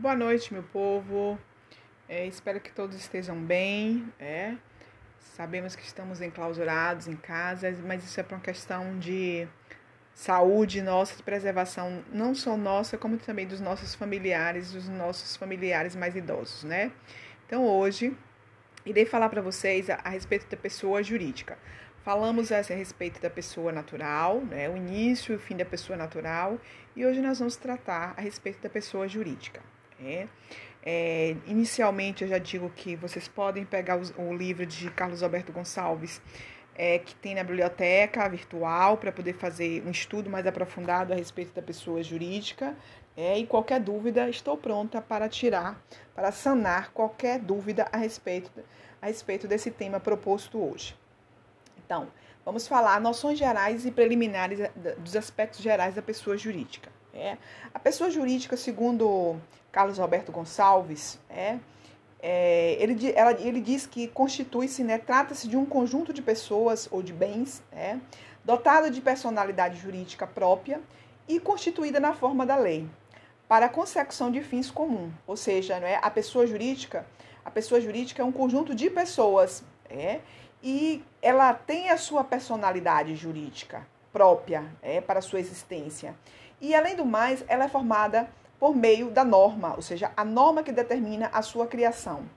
Boa noite, meu povo. É, espero que todos estejam bem. É. Sabemos que estamos enclausurados em casa, mas isso é por uma questão de saúde nossa, de preservação, não só nossa, como também dos nossos familiares, dos nossos familiares mais idosos, né? Então, hoje, irei falar para vocês a, a respeito da pessoa jurídica. Falamos a respeito da pessoa natural, né, o início e o fim da pessoa natural, e hoje nós vamos tratar a respeito da pessoa jurídica. Né? É, inicialmente, eu já digo que vocês podem pegar o, o livro de Carlos Alberto Gonçalves, é, que tem na biblioteca virtual, para poder fazer um estudo mais aprofundado a respeito da pessoa jurídica. É, e qualquer dúvida, estou pronta para tirar, para sanar qualquer dúvida a respeito, a respeito desse tema proposto hoje. Então, vamos falar noções gerais e preliminares eh, dos aspectos gerais da pessoa jurídica. É. A pessoa jurídica, segundo Carlos Roberto Gonçalves, é, é, ele, ela, ele diz que constitui-se, né, trata-se de um conjunto de pessoas ou de bens, é, dotado de personalidade jurídica própria e constituída na forma da lei, para a consecução de fins comuns. Ou seja, é, a pessoa jurídica, a pessoa jurídica é um conjunto de pessoas, é, e ela tem a sua personalidade jurídica própria é, para a sua existência. E, além do mais, ela é formada por meio da norma, ou seja, a norma que determina a sua criação,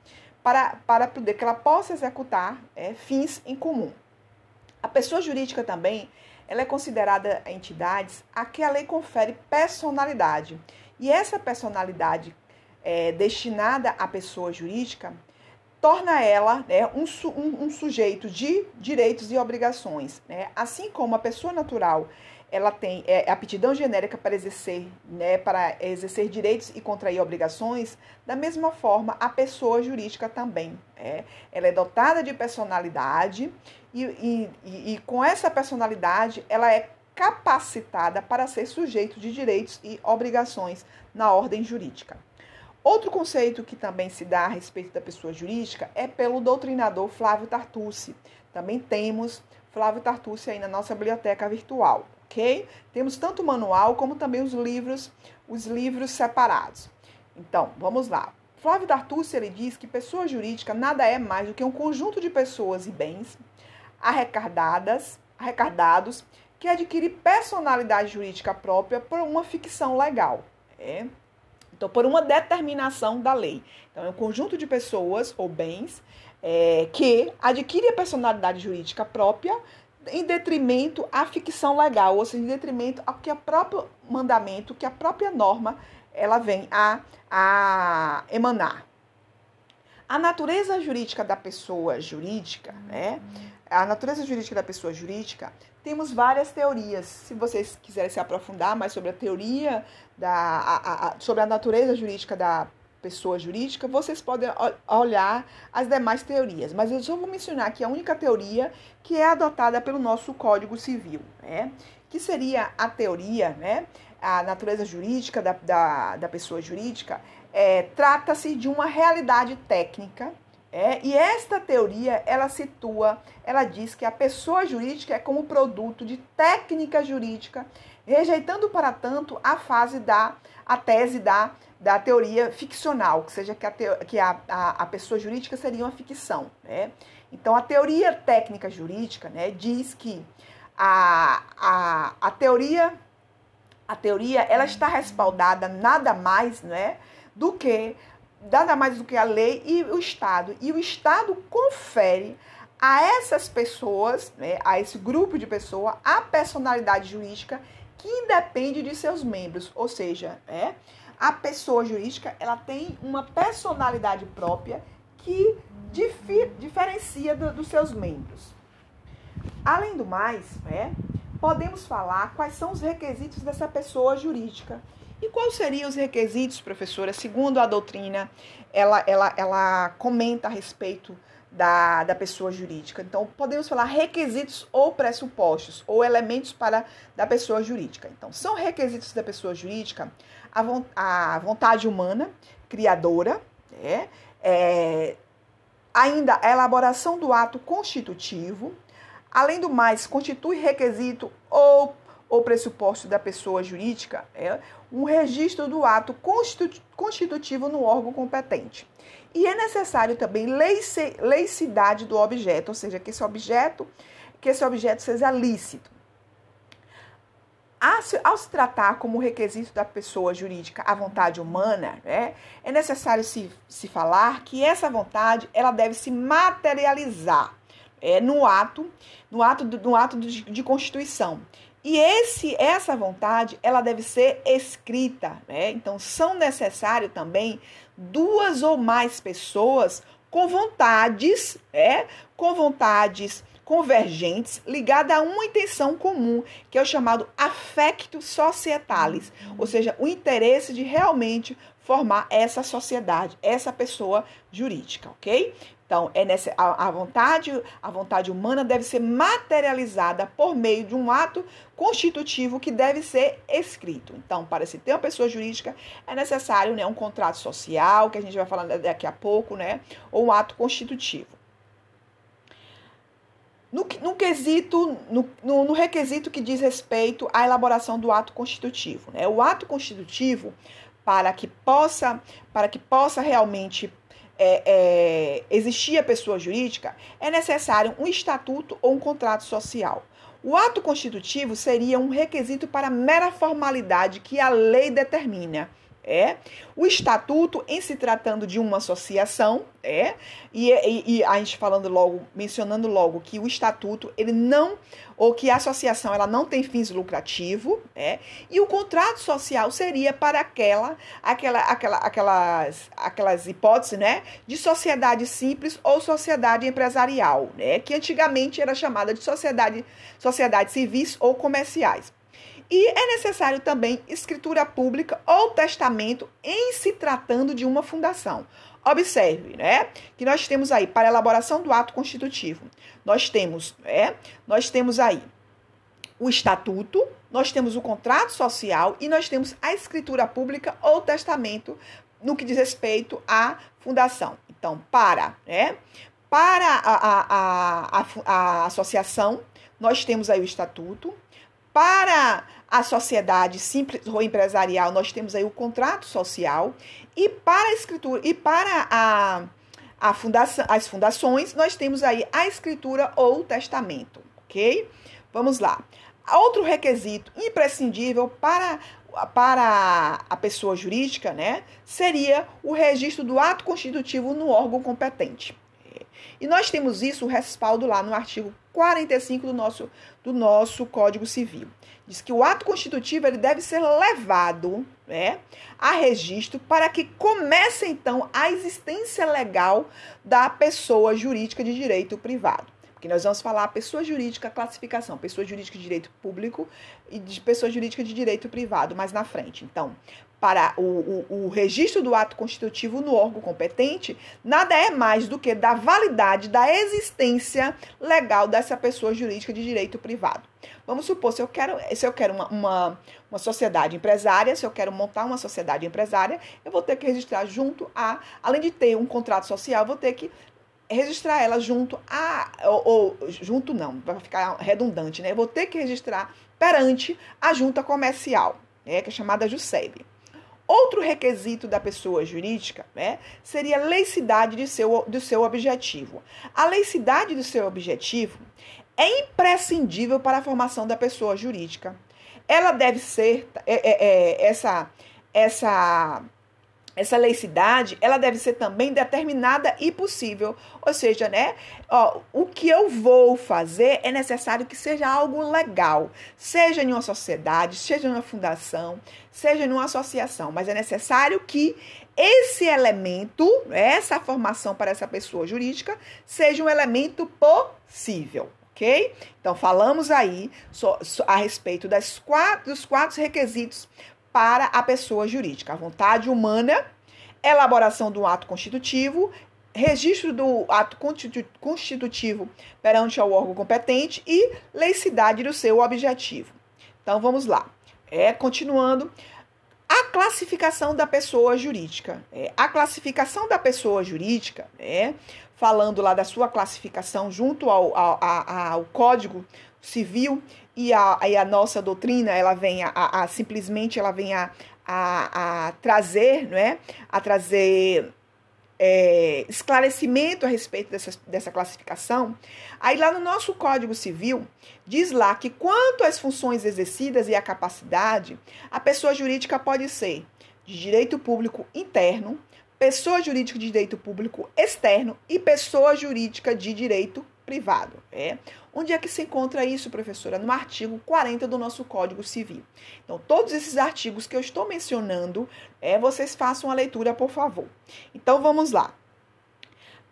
para, para poder que ela possa executar é, fins em comum. A pessoa jurídica também ela é considerada entidades a que a lei confere personalidade. E essa personalidade é, destinada à pessoa jurídica torna ela né, um, um, um, sujeito de direitos e obrigações. Né? Assim como a pessoa natural ela tem é, aptidão genérica para exercer, né, para exercer direitos e contrair obrigações, da mesma forma a pessoa jurídica também. É, ela é dotada de personalidade e, e, e, e com essa personalidade ela é capacitada para ser sujeito de direitos e obrigações na ordem jurídica. Outro conceito que também se dá a respeito da pessoa jurídica é pelo doutrinador Flávio Tartucci. Também temos Flávio Tartucci aí na nossa biblioteca virtual, ok? Temos tanto o manual como também os livros, os livros separados. Então, vamos lá. Flávio Tartucci ele diz que pessoa jurídica nada é mais do que um conjunto de pessoas e bens arrecadadas, arrecadados que adquire personalidade jurídica própria por uma ficção legal. É? Então, por uma determinação da lei. Então, é um conjunto de pessoas ou bens é, que adquire a personalidade jurídica própria em detrimento à ficção legal, ou seja, em detrimento ao que o próprio mandamento, que a própria norma, ela vem a, a emanar. A natureza jurídica da pessoa jurídica, né? A natureza jurídica da pessoa jurídica temos várias teorias. Se vocês quiserem se aprofundar mais sobre a teoria, da, a, a, sobre a natureza jurídica da pessoa jurídica, vocês podem olhar as demais teorias. Mas eu só vou mencionar aqui a única teoria que é adotada pelo nosso Código Civil, né? que seria a teoria, né? a natureza jurídica da, da, da pessoa jurídica, é, trata-se de uma realidade técnica é, e esta teoria, ela situa, ela diz que a pessoa jurídica é como produto de técnica jurídica, rejeitando, para tanto, a fase da, a tese da, da teoria ficcional, que seja que, a, que a, a, a pessoa jurídica seria uma ficção. Né? Então, a teoria técnica jurídica né, diz que a, a, a teoria a teoria ela está respaldada nada mais né, do que nada mais do que a lei e o Estado. E o Estado confere a essas pessoas, né, a esse grupo de pessoas, a personalidade jurídica que independe de seus membros. Ou seja, é, a pessoa jurídica ela tem uma personalidade própria que dif diferencia do, dos seus membros. Além do mais, é, podemos falar quais são os requisitos dessa pessoa jurídica. E quais seriam os requisitos, professora? Segundo a doutrina, ela, ela, ela comenta a respeito da, da pessoa jurídica. Então, podemos falar requisitos ou pressupostos, ou elementos para da pessoa jurídica. Então, são requisitos da pessoa jurídica a, a vontade humana, criadora, né? é, ainda a elaboração do ato constitutivo, além do mais, constitui requisito ou ou pressuposto da pessoa jurídica é um registro do ato constitutivo no órgão competente. E é necessário também leicidade do objeto, ou seja, que esse objeto, que esse objeto seja lícito. Ao se tratar como requisito da pessoa jurídica a vontade humana, né, é necessário se, se falar que essa vontade ela deve se materializar é, no ato, no ato, no ato de, de constituição. E esse, essa vontade, ela deve ser escrita, né? Então, são necessários também duas ou mais pessoas com vontades, é, com vontades convergentes ligadas a uma intenção comum, que é o chamado affecto societalis, ou seja, o interesse de realmente formar essa sociedade, essa pessoa jurídica, ok? Então, é nessa, a, a, vontade, a vontade humana deve ser materializada por meio de um ato constitutivo que deve ser escrito. Então, para se ter uma pessoa jurídica, é necessário né, um contrato social, que a gente vai falar daqui a pouco, né, ou um ato constitutivo. No, no quesito, no, no, no, requisito que diz respeito à elaboração do ato constitutivo. Né? O ato constitutivo, para que possa, para que possa realmente é, é, existir a pessoa jurídica, é necessário um estatuto ou um contrato social. O ato constitutivo seria um requisito para mera formalidade que a lei determina é. O estatuto em se tratando de uma associação é. E, e, e, a gente falando logo mencionando logo que o estatuto ele não ou que a associação ela não tem fins lucrativos é. E o contrato social seria para aquela aquela, aquela aquelas aquelas hipóteses né de sociedade simples ou sociedade empresarial né que antigamente era chamada de sociedade sociedade civis ou comerciais e é necessário também escritura pública ou testamento em se tratando de uma fundação. Observe, né, que nós temos aí para elaboração do ato constitutivo. Nós temos, né, nós temos aí o estatuto, nós temos o contrato social e nós temos a escritura pública ou testamento no que diz respeito à fundação. Então, para, né, para a, a, a, a, a associação, nós temos aí o estatuto. Para a sociedade simples ou empresarial, nós temos aí o contrato social. E para a escritura e para a, a fundação, as fundações, nós temos aí a escritura ou o testamento, ok? Vamos lá. Outro requisito imprescindível para, para a pessoa jurídica, né, seria o registro do ato constitutivo no órgão competente. E nós temos isso, o respaldo lá no artigo 45 do nosso, do nosso Código Civil. Diz que o ato constitutivo ele deve ser levado né, a registro para que comece, então, a existência legal da pessoa jurídica de direito privado. Porque nós vamos falar pessoa jurídica, classificação, pessoa jurídica de direito público e de pessoa jurídica de direito privado mais na frente. Então, para o, o, o, registro do ato constitutivo no órgão competente, nada é mais do que da validade da existência legal dessa pessoa jurídica de direito privado. Vamos supor, se eu quero, se eu quero uma, uma, uma sociedade empresária, se eu quero montar uma sociedade empresária, eu vou ter que registrar junto a, além de ter um contrato social, vou ter que registrar ela junto a, ou, ou junto não, vai ficar redundante, né? Eu vou ter que registrar perante a junta comercial, né, que é chamada JUSEB. Outro requisito da pessoa jurídica né, seria a leicidade de seu, do seu objetivo. A leicidade do seu objetivo é imprescindível para a formação da pessoa jurídica. Ela deve ser, é, é, é, essa, essa essa laicidade, ela deve ser também determinada e possível. Ou seja, né, ó, o que eu vou fazer é necessário que seja algo legal, seja em uma sociedade, seja em uma fundação, seja em uma associação, mas é necessário que esse elemento, essa formação para essa pessoa jurídica, seja um elemento possível. ok? Então, falamos aí a respeito das quatro, dos quatro requisitos para a pessoa jurídica. A vontade humana, elaboração do ato constitutivo, registro do ato constitutivo perante ao órgão competente e leicidade do seu objetivo. Então vamos lá. É, continuando, a classificação da pessoa jurídica. É, a classificação da pessoa jurídica, é, falando lá da sua classificação junto ao, ao, ao, ao Código Civil e a, e a nossa doutrina, ela vem a, a, simplesmente ela vem a, a, a trazer, não é? A trazer é, esclarecimento a respeito dessa, dessa classificação, aí lá no nosso Código Civil, diz lá que quanto às funções exercidas e à capacidade, a pessoa jurídica pode ser de direito público interno, pessoa jurídica de direito público externo e pessoa jurídica de direito privado. É. Onde é que se encontra isso, professora? No artigo 40 do nosso Código Civil. Então, todos esses artigos que eu estou mencionando, é, vocês façam a leitura, por favor. Então, vamos lá.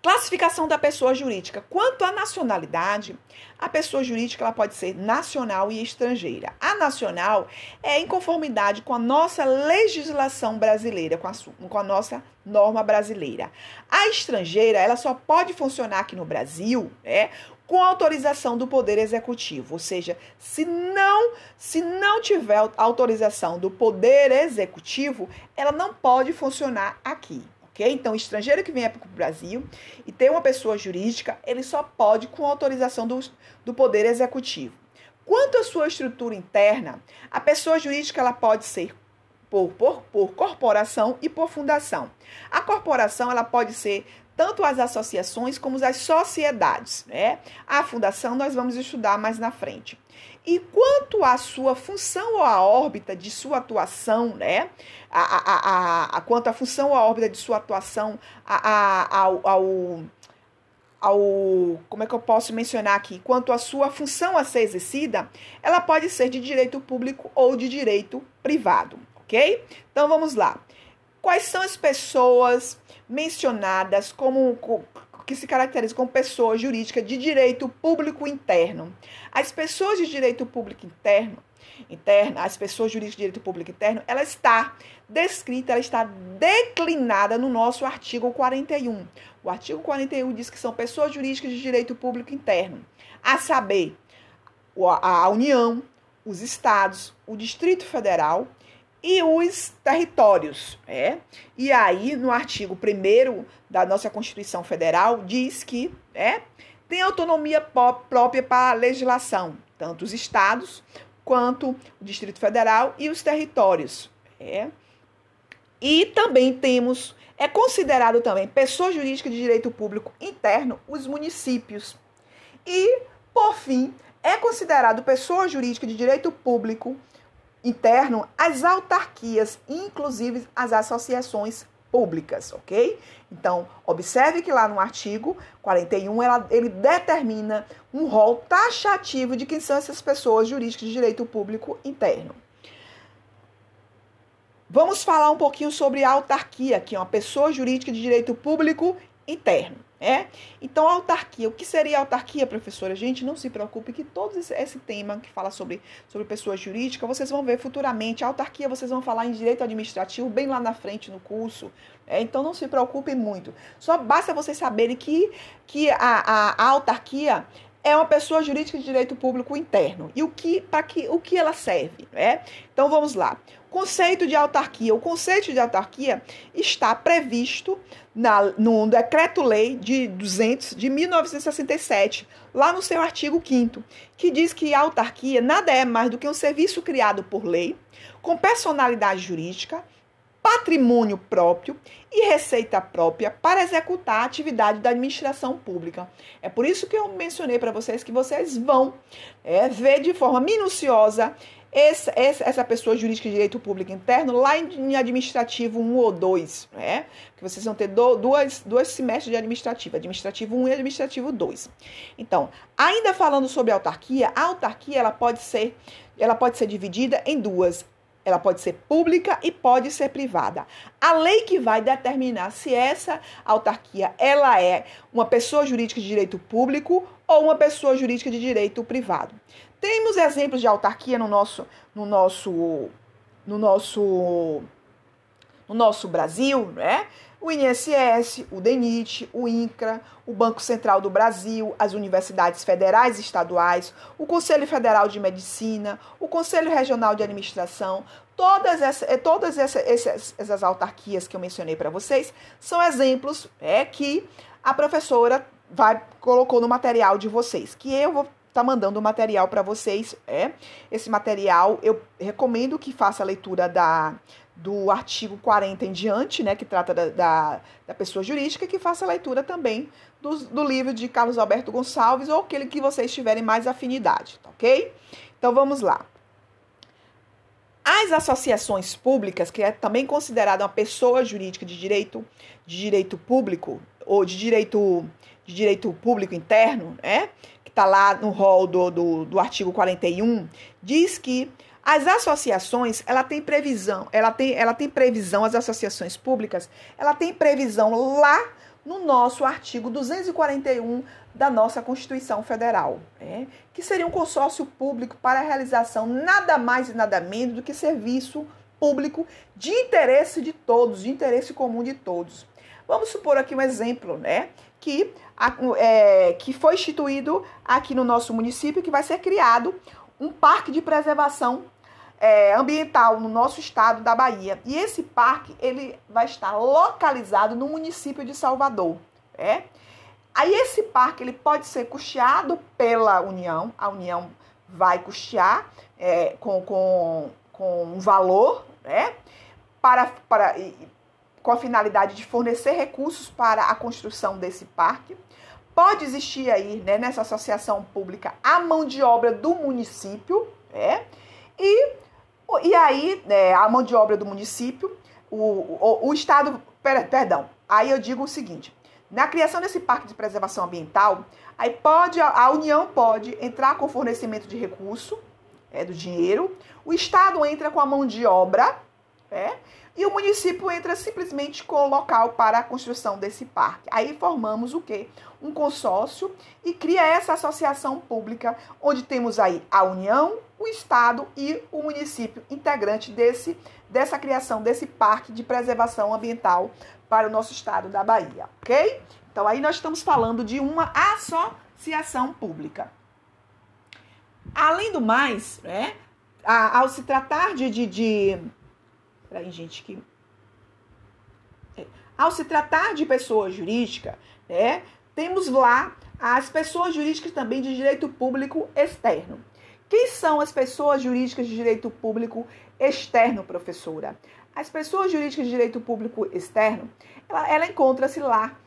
Classificação da pessoa jurídica. Quanto à nacionalidade, a pessoa jurídica ela pode ser nacional e estrangeira. A nacional é em conformidade com a nossa legislação brasileira, com a, com a nossa norma brasileira. A estrangeira, ela só pode funcionar aqui no Brasil, né, com autorização do Poder Executivo, ou seja, se não, se não tiver autorização do Poder Executivo, ela não pode funcionar aqui Então, estrangeiro que venha para o Brasil e ter uma pessoa jurídica, ele só pode com autorização do, do Poder Executivo. Quanto à sua estrutura interna, a pessoa jurídica ela pode ser por, por, por corporação e por fundação. A corporação ela pode ser tanto as associações como as sociedades. Né? A fundação nós vamos estudar mais na frente. E quanto à sua função ou à órbita de sua atuação, né? A, a, a, a, quanto à função ou à órbita de sua atuação ao, ao, ao. Como é que eu posso mencionar aqui? Quanto à sua função a ser exercida, ela pode ser de direito público ou de direito privado, ok? Então vamos lá. Quais são as pessoas mencionadas como que se caracteriza como pessoa jurídica de direito público interno. As pessoas de direito público interno, interna, as pessoas jurídicas de direito público interno, ela está descrita, ela está declinada no nosso artigo 41. O artigo 41 diz que são pessoas jurídicas de direito público interno, a saber, a União, os estados, o Distrito Federal e os territórios. É? E aí, no artigo 1 da nossa Constituição Federal, diz que é, tem autonomia própria para a legislação, tanto os estados quanto o Distrito Federal e os territórios. É? E também temos, é considerado também pessoa jurídica de direito público interno, os municípios. E, por fim, é considerado pessoa jurídica de direito público interno as autarquias, inclusive as associações públicas, ok? Então, observe que lá no artigo 41 ela, ele determina um rol taxativo de quem são essas pessoas jurídicas de direito público interno. Vamos falar um pouquinho sobre autarquia, que é uma pessoa jurídica de direito público interno. É? Então, autarquia. O que seria autarquia, professora? Gente, não se preocupe que todo esse tema que fala sobre, sobre pessoa jurídica, vocês vão ver futuramente. A autarquia, vocês vão falar em direito administrativo bem lá na frente no curso. É? Então, não se preocupem muito. Só basta vocês saberem que, que a, a, a autarquia é uma pessoa jurídica de direito público interno. E o que para que o que ela serve, né? Então vamos lá. Conceito de autarquia. O conceito de autarquia está previsto na, no Decreto-Lei de 200 de 1967, lá no seu artigo 5 que diz que a autarquia nada é mais do que um serviço criado por lei, com personalidade jurídica, patrimônio próprio e receita própria para executar a atividade da administração pública. É por isso que eu mencionei para vocês que vocês vão é, ver de forma minuciosa essa, essa pessoa jurídica de direito público interno lá em administrativo 1 ou 2, né? Que vocês vão ter do, duas, dois semestres de administrativo, administrativo 1 e administrativo 2. Então, ainda falando sobre autarquia, a autarquia ela pode ser, ela pode ser dividida em duas ela pode ser pública e pode ser privada. A lei que vai determinar se essa autarquia ela é uma pessoa jurídica de direito público ou uma pessoa jurídica de direito privado. Temos exemplos de autarquia no nosso no nosso no nosso no nosso Brasil, né? o INSS, o DENIT, o INCRA, o Banco Central do Brasil, as universidades federais e estaduais, o Conselho Federal de Medicina, o Conselho Regional de Administração, todas, essa, eh, todas essa, essas, essas autarquias que eu mencionei para vocês são exemplos é, que a professora vai colocou no material de vocês, que eu vou tá mandando o material para vocês. É esse material eu recomendo que faça a leitura da do artigo 40 em diante, né, que trata da, da, da pessoa jurídica, que faça a leitura também do, do, livro de Carlos Alberto Gonçalves ou aquele que vocês tiverem mais afinidade, tá ok? Então vamos lá. As associações públicas, que é também considerada uma pessoa jurídica de direito, de direito público ou de direito, de direito público interno, né? Que está lá no rol do, do, do artigo 41, diz que as associações, ela tem previsão, ela tem, ela tem previsão, as associações públicas, ela tem previsão lá no nosso artigo 241 da nossa Constituição Federal, né? que seria um consórcio público para a realização nada mais e nada menos do que serviço público de interesse de todos, de interesse comum de todos. Vamos supor aqui um exemplo, né? Que, é, que foi instituído aqui no nosso município, que vai ser criado um parque de preservação é, ambiental no nosso estado da Bahia. E esse parque ele vai estar localizado no município de Salvador. É? Aí esse parque ele pode ser custeado pela União, a União vai custear é, com, com, com um valor, né? Para, para, com a finalidade de fornecer recursos para a construção desse parque. Pode existir aí, né, nessa associação pública, a mão de obra do município, né? E, e aí, né, a mão de obra do município, o, o, o Estado. Perdão, aí eu digo o seguinte: na criação desse parque de preservação ambiental, aí pode a União pode entrar com fornecimento de recurso, é, do dinheiro, o Estado entra com a mão de obra, é, e o município entra simplesmente com o local para a construção desse parque. Aí formamos o quê? Um consórcio e cria essa associação pública, onde temos aí a União, o Estado e o município integrante desse, dessa criação desse parque de preservação ambiental para o nosso estado da Bahia, ok? Então aí nós estamos falando de uma associação pública. Além do mais, né, ao se tratar de, de, de peraí, gente, que é, ao se tratar de pessoa jurídica, né, temos lá as pessoas jurídicas também de direito público externo. Quem são as pessoas jurídicas de direito público externo, professora? As pessoas jurídicas de direito público externo, ela, ela encontra-se lá,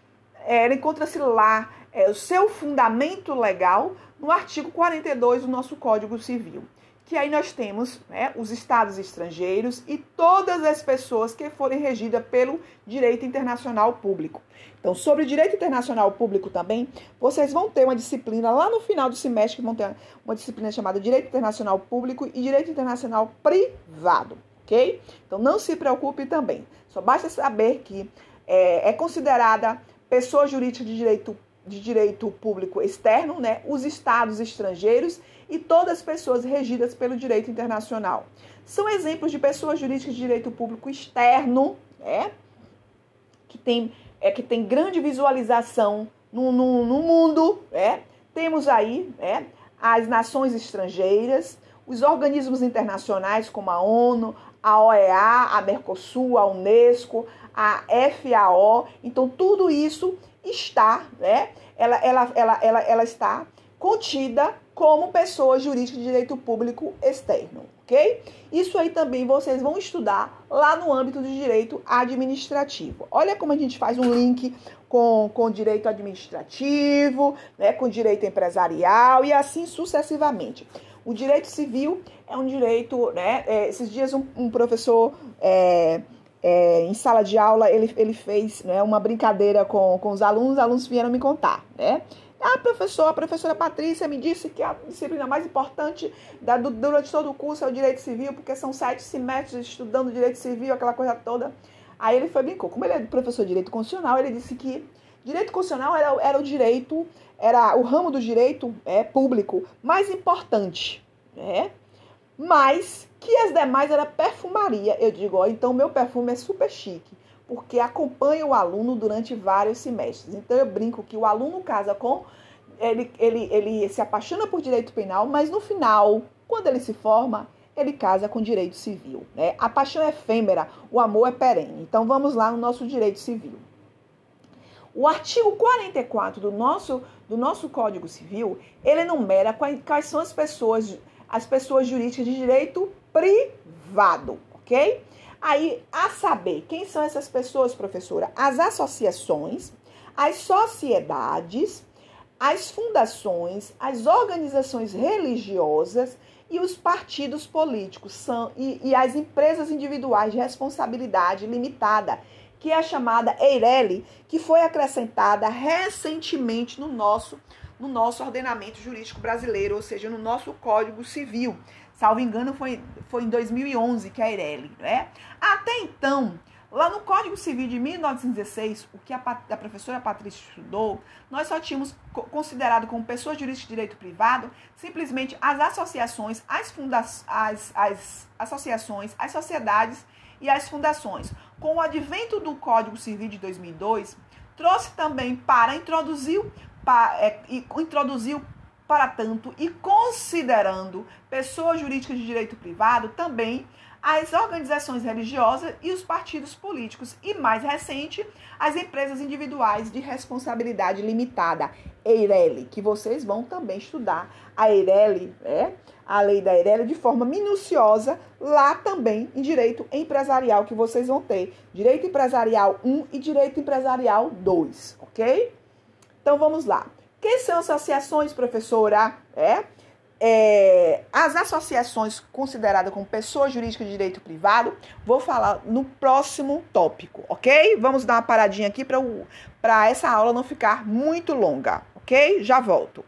é, ela encontra-se lá é, o seu fundamento legal no artigo 42 do nosso Código Civil. Que aí nós temos né, os estados estrangeiros e todas as pessoas que forem regidas pelo direito internacional público. Então, sobre direito internacional público também, vocês vão ter uma disciplina lá no final do semestre, que vão ter uma disciplina chamada Direito Internacional Público e Direito Internacional Privado ok? Então não se preocupe também. Só basta saber que é, é considerada pessoa jurídica de direito, de direito público externo, né? Os estados estrangeiros e todas as pessoas regidas pelo direito internacional. São exemplos de pessoas jurídicas de direito público externo, né? Que tem, é, que tem grande visualização no, no, no mundo, né? Temos aí né, as nações estrangeiras, os organismos internacionais como a ONU, a OEA, a Mercosul, a Unesco, a FAO. Então, tudo isso está, né? Ela, ela, ela, ela, ela está contida como pessoa jurídica de direito público externo, ok? Isso aí também vocês vão estudar lá no âmbito do direito administrativo. Olha como a gente faz um link com, com direito administrativo, né, com direito empresarial e assim sucessivamente. O direito civil é um direito, né? É, esses dias um, um professor é, é, em sala de aula ele, ele fez né, uma brincadeira com, com os alunos, os alunos vieram me contar, né? Ah, professor, a professora Patrícia me disse que a disciplina mais importante da, do, durante todo o curso é o direito civil, porque são sete semestres estudando direito civil, aquela coisa toda. Aí ele foi brincou. Como ele é professor de direito constitucional, ele disse que direito constitucional era, era o direito, era o ramo do direito é, público mais importante, né? Mas que as demais era perfumaria. Eu digo, ó, então meu perfume é super chique, porque acompanha o aluno durante vários semestres. Então eu brinco que o aluno casa com ele, ele, ele se apaixona por direito penal, mas no final, quando ele se forma, ele casa com direito civil. Né? A paixão é efêmera, o amor é perene. Então vamos lá no nosso direito civil. O artigo 44 do nosso, do nosso Código Civil, ele enumera quais são as pessoas, as pessoas jurídicas de direito privado, ok? Aí, a saber, quem são essas pessoas, professora? As associações, as sociedades, as fundações, as organizações religiosas e os partidos políticos são, e, e as empresas individuais de responsabilidade limitada, que é a chamada EIRELI, que foi acrescentada recentemente no nosso, no nosso ordenamento jurídico brasileiro, ou seja, no nosso Código Civil. Salvo engano, foi, foi em 2011 que a EIRELI, né? Até então, Lá no Código Civil de 1916, o que a, a professora Patrícia estudou, nós só tínhamos considerado como pessoas jurídicas de direito privado simplesmente as associações, as, funda as, as associações, as sociedades e as fundações. Com o advento do Código Civil de 2002, trouxe também para introduzir, para, é, introduziu para tanto e considerando pessoas jurídicas de direito privado também as organizações religiosas e os partidos políticos e, mais recente, as empresas individuais de responsabilidade limitada, EIRELI, que vocês vão também estudar a EIRELI, é, a lei da EIRELI de forma minuciosa, lá também em direito empresarial que vocês vão ter, direito empresarial 1 e direito empresarial 2, ok? Então vamos lá. Quem são associações, professora? É? é, as associações consideradas como pessoas jurídicas de direito privado, vou falar no próximo tópico, ok? Vamos dar uma paradinha aqui para essa aula não ficar muito longa, ok? Já volto.